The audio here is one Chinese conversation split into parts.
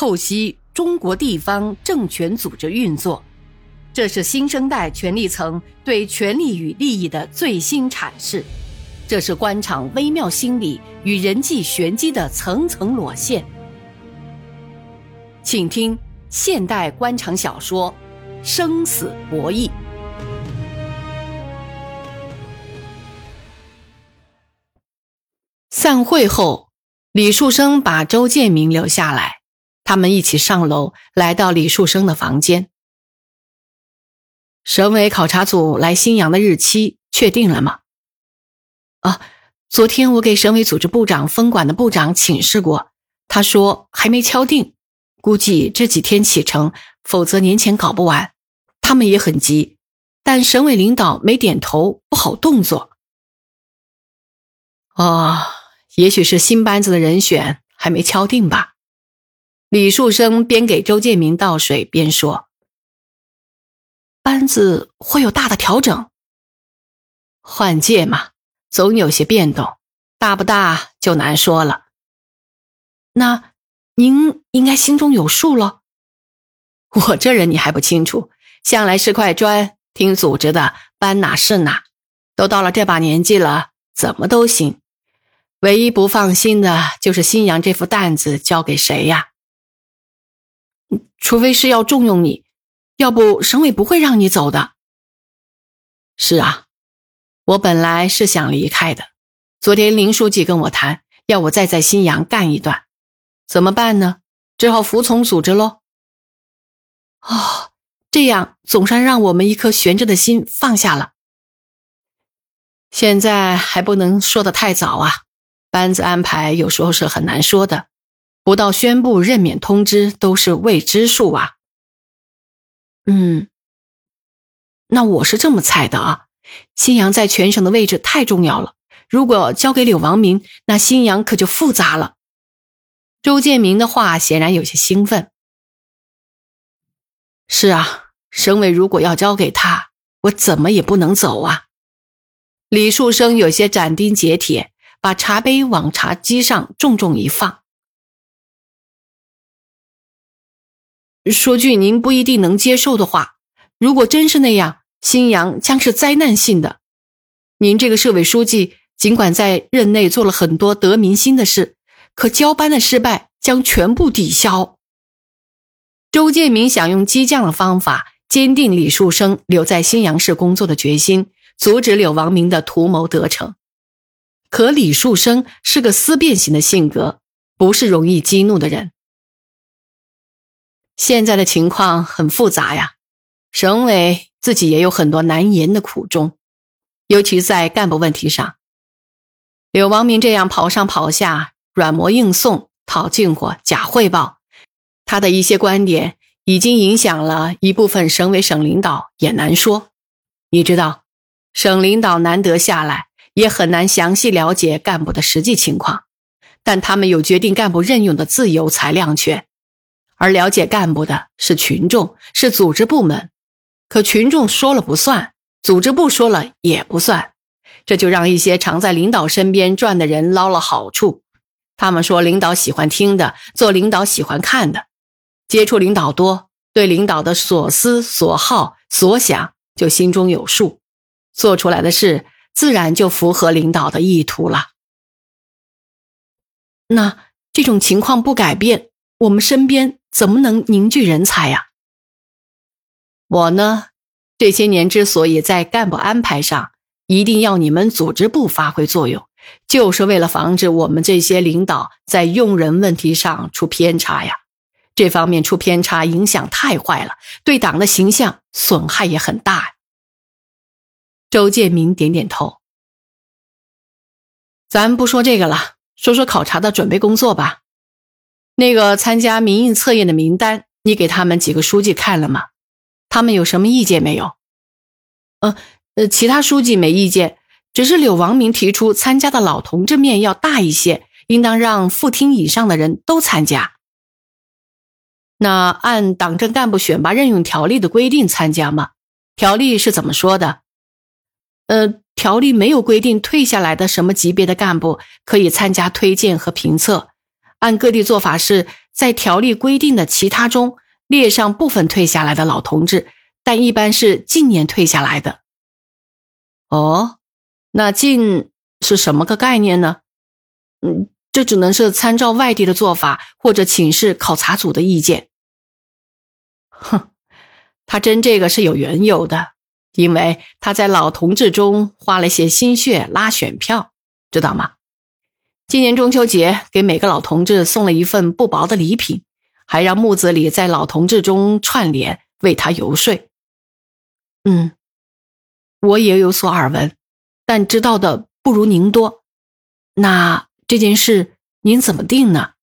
透析中国地方政权组织运作，这是新生代权力层对权力与利益的最新阐释，这是官场微妙心理与人际玄机的层层裸现。请听现代官场小说《生死博弈》。散会后，李树生把周建明留下来。他们一起上楼，来到李树生的房间。省委考察组来新阳的日期确定了吗？啊，昨天我给省委组织部长分管的部长请示过，他说还没敲定，估计这几天启程，否则年前搞不完。他们也很急，但省委领导没点头，不好动作。哦，也许是新班子的人选还没敲定吧。李树生边给周建明倒水边说：“班子会有大的调整，换届嘛，总有些变动，大不大就难说了。那您应该心中有数了。我这人你还不清楚，向来是块砖，听组织的，搬哪是哪。都到了这把年纪了，怎么都行。唯一不放心的就是新阳这副担子交给谁呀？”除非是要重用你，要不省委不会让你走的。是啊，我本来是想离开的。昨天林书记跟我谈，要我再在新阳干一段，怎么办呢？只好服从组织喽。哦，这样总算让我们一颗悬着的心放下了。现在还不能说的太早啊，班子安排有时候是很难说的。不到宣布任免通知都是未知数啊。嗯，那我是这么猜的啊。新阳在全省的位置太重要了，如果交给柳王明，那新阳可就复杂了。周建明的话显然有些兴奋。是啊，省委如果要交给他，我怎么也不能走啊。李树生有些斩钉截铁，把茶杯往茶几上重重一放。说句您不一定能接受的话，如果真是那样，新阳将是灾难性的。您这个市委书记尽管在任内做了很多得民心的事，可交班的失败将全部抵消。周建明想用激将的方法坚定李树生留在新阳市工作的决心，阻止柳王明的图谋得逞。可李树生是个思辨型的性格，不是容易激怒的人。现在的情况很复杂呀，省委自己也有很多难言的苦衷，尤其在干部问题上。柳王明这样跑上跑下、软磨硬送、套近乎、假汇报，他的一些观点已经影响了一部分省委省领导，也难说。你知道，省领导难得下来，也很难详细了解干部的实际情况，但他们有决定干部任用的自由裁量权。而了解干部的是群众，是组织部门，可群众说了不算，组织部说了也不算，这就让一些常在领导身边转的人捞了好处。他们说领导喜欢听的，做领导喜欢看的，接触领导多，对领导的所思所好所想就心中有数，做出来的事自然就符合领导的意图了。那这种情况不改变，我们身边。怎么能凝聚人才呀？我呢，这些年之所以在干部安排上一定要你们组织部发挥作用，就是为了防止我们这些领导在用人问题上出偏差呀。这方面出偏差，影响太坏了，对党的形象损害也很大。周建明点点头。咱不说这个了，说说考察的准备工作吧。那个参加民意测验的名单，你给他们几个书记看了吗？他们有什么意见没有？呃呃，其他书记没意见，只是柳王明提出参加的老同志面要大一些，应当让副厅以上的人都参加。那按党政干部选拔任用条例的规定参加吗？条例是怎么说的？呃，条例没有规定退下来的什么级别的干部可以参加推荐和评测。按各地做法是，在条例规定的其他中列上部分退下来的老同志，但一般是近年退下来的。哦，那近是什么个概念呢？嗯，这只能是参照外地的做法，或者请示考察组的意见。哼，他真这个是有缘由的，因为他在老同志中花了些心血拉选票，知道吗？今年中秋节给每个老同志送了一份不薄的礼品，还让木子李在老同志中串联，为他游说。嗯。我也有所耳闻，但知道的不如您多。那这件事您怎么定呢？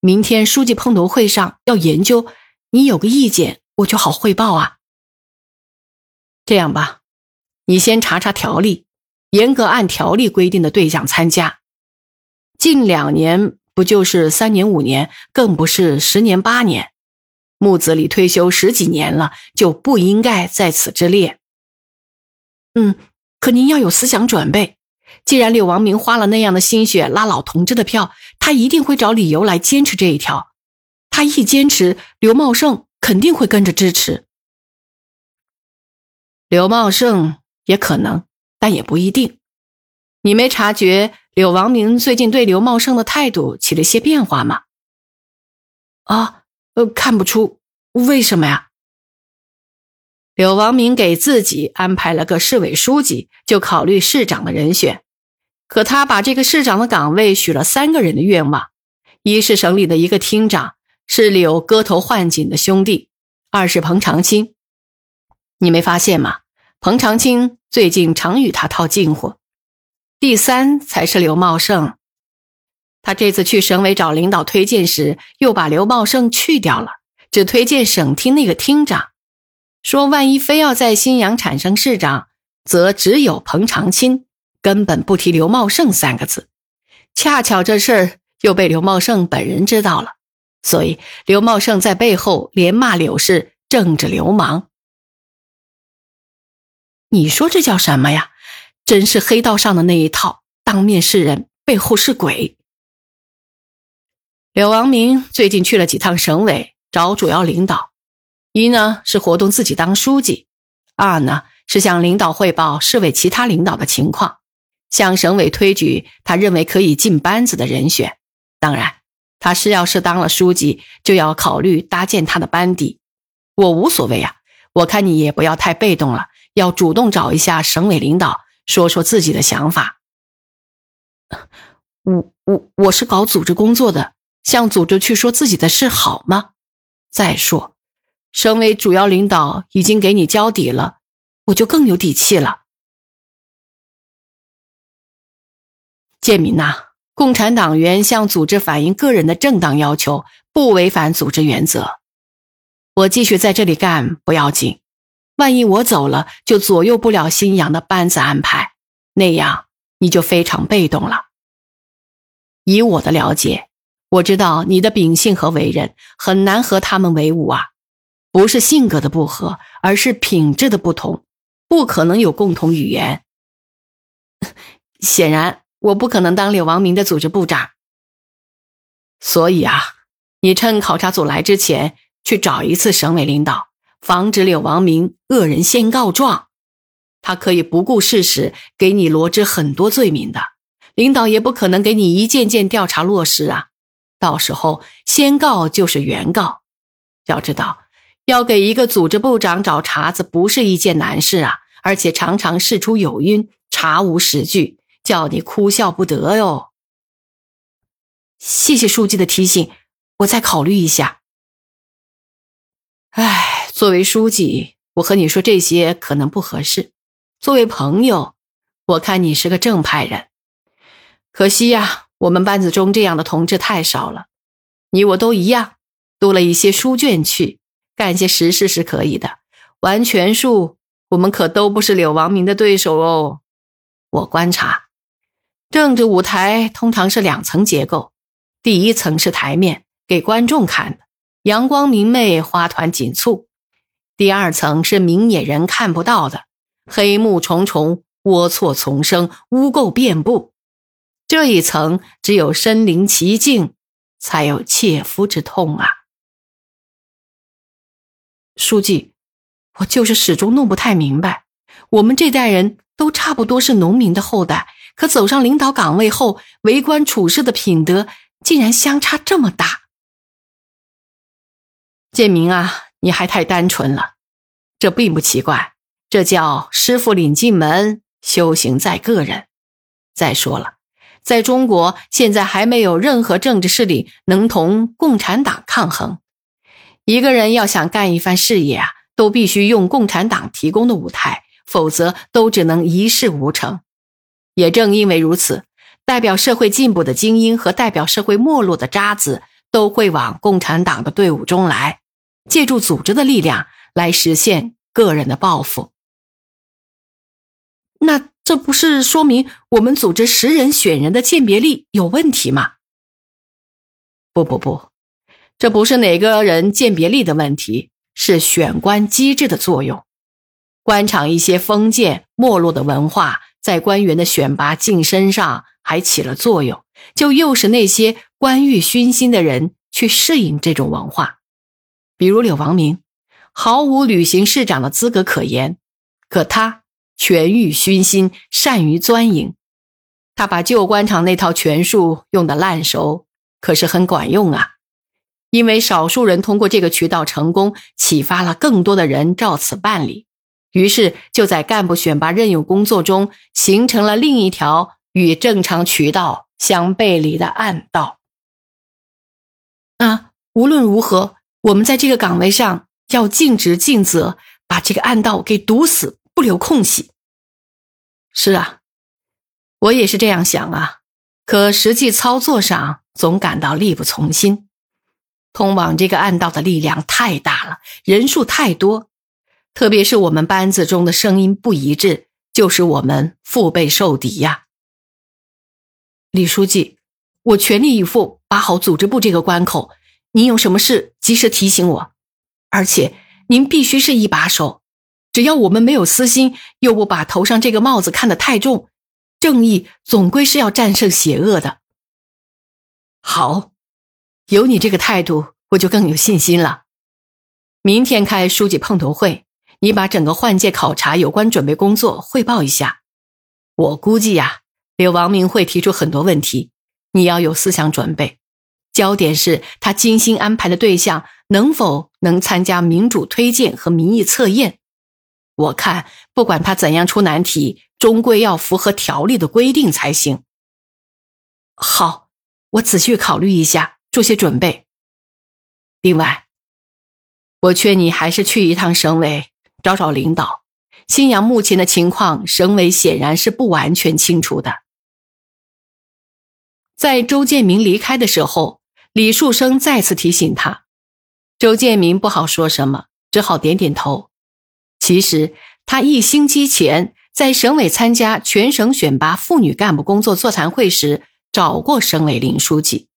明天书记碰头会上要研究，你有个意见，我就好汇报啊。这样吧，你先查查条例，严格按条例规定的对象参加。近两年不就是三年五年，更不是十年八年。木子李退休十几年了，就不应该在此之列。嗯，可您要有思想准备。既然柳王明花了那样的心血拉老同志的票，他一定会找理由来坚持这一条。他一坚持，刘茂盛肯定会跟着支持。刘茂盛也可能，但也不一定。你没察觉柳王明最近对刘茂盛的态度起了些变化吗？啊，呃，看不出，为什么呀？柳王明给自己安排了个市委书记，就考虑市长的人选。可他把这个市长的岗位许了三个人的愿望：一是省里的一个厅长，是柳割头换颈的兄弟；二是彭长青。你没发现吗？彭长青最近常与他套近乎。第三才是刘茂盛。他这次去省委找领导推荐时，又把刘茂盛去掉了，只推荐省厅那个厅长。说：“万一非要在新阳产生市长，则只有彭长青，根本不提刘茂盛三个字。恰巧这事儿又被刘茂盛本人知道了，所以刘茂盛在背后连骂柳氏政治流氓。你说这叫什么呀？真是黑道上的那一套，当面是人，背后是鬼。”柳王明最近去了几趟省委，找主要领导。一呢是活动自己当书记，二呢是向领导汇报市委其他领导的情况，向省委推举他认为可以进班子的人选。当然，他是要是当了书记，就要考虑搭建他的班底。我无所谓啊，我看你也不要太被动了，要主动找一下省委领导，说说自己的想法。我我我是搞组织工作的，向组织去说自己的事好吗？再说。省委主要领导已经给你交底了，我就更有底气了。建民呐，共产党员向组织反映个人的正当要求，不违反组织原则。我继续在这里干不要紧，万一我走了，就左右不了新阳的班子安排，那样你就非常被动了。以我的了解，我知道你的秉性和为人很难和他们为伍啊。不是性格的不合，而是品质的不同，不可能有共同语言。显然，我不可能当柳王明的组织部长。所以啊，你趁考察组来之前去找一次省委领导，防止柳王明恶人先告状。他可以不顾事实给你罗织很多罪名的，领导也不可能给你一件件调查落实啊。到时候先告就是原告，要知道。要给一个组织部长找茬子，不是一件难事啊！而且常常事出有因，查无实据，叫你哭笑不得哟。谢谢书记的提醒，我再考虑一下。哎，作为书记，我和你说这些可能不合适；作为朋友，我看你是个正派人。可惜呀，我们班子中这样的同志太少了。你我都一样，读了一些书卷去。干些实事是可以的，玩权术，我们可都不是柳王明的对手哦。我观察，政治舞台通常是两层结构，第一层是台面，给观众看的，阳光明媚，花团锦簇；第二层是明眼人看不到的，黑幕重重，龌龊丛生，污垢遍布。这一层只有身临其境，才有切肤之痛啊！书记，我就是始终弄不太明白，我们这代人都差不多是农民的后代，可走上领导岗位后，为官处事的品德竟然相差这么大。建明啊，你还太单纯了，这并不奇怪，这叫师傅领进门，修行在个人。再说了。在中国，现在还没有任何政治势力能同共产党抗衡。一个人要想干一番事业啊，都必须用共产党提供的舞台，否则都只能一事无成。也正因为如此，代表社会进步的精英和代表社会没落的渣子，都会往共产党的队伍中来，借助组织的力量来实现个人的抱负。那。这不是说明我们组织识人选人的鉴别力有问题吗？不不不，这不是哪个人鉴别力的问题，是选官机制的作用。官场一些封建没落的文化，在官员的选拔晋升上还起了作用，就诱使那些官欲熏心的人去适应这种文化。比如柳王明，毫无履行市长的资格可言，可他。权欲熏心，善于钻营。他把旧官场那套权术用得烂熟，可是很管用啊！因为少数人通过这个渠道成功，启发了更多的人照此办理，于是就在干部选拔任用工作中形成了另一条与正常渠道相背离的暗道。啊，无论如何，我们在这个岗位上要尽职尽责，把这个暗道给堵死。不留空隙。是啊，我也是这样想啊。可实际操作上，总感到力不从心。通往这个暗道的力量太大了，人数太多，特别是我们班子中的声音不一致，就使我们腹背受敌呀。李书记，我全力以赴把好组织部这个关口。您有什么事及时提醒我，而且您必须是一把手。只要我们没有私心，又不把头上这个帽子看得太重，正义总归是要战胜邪恶的。好，有你这个态度，我就更有信心了。明天开书记碰头会，你把整个换届考察有关准备工作汇报一下。我估计呀，刘王明会提出很多问题，你要有思想准备。焦点是他精心安排的对象能否能参加民主推荐和民意测验。我看，不管他怎样出难题，终归要符合条例的规定才行。好，我仔细考虑一下，做些准备。另外，我劝你还是去一趟省委，找找领导。新阳目前的情况，省委显然是不完全清楚的。在周建明离开的时候，李树生再次提醒他，周建明不好说什么，只好点点头。其实，他一星期前在省委参加全省选拔妇女干部工作座谈会时，找过省委林书记。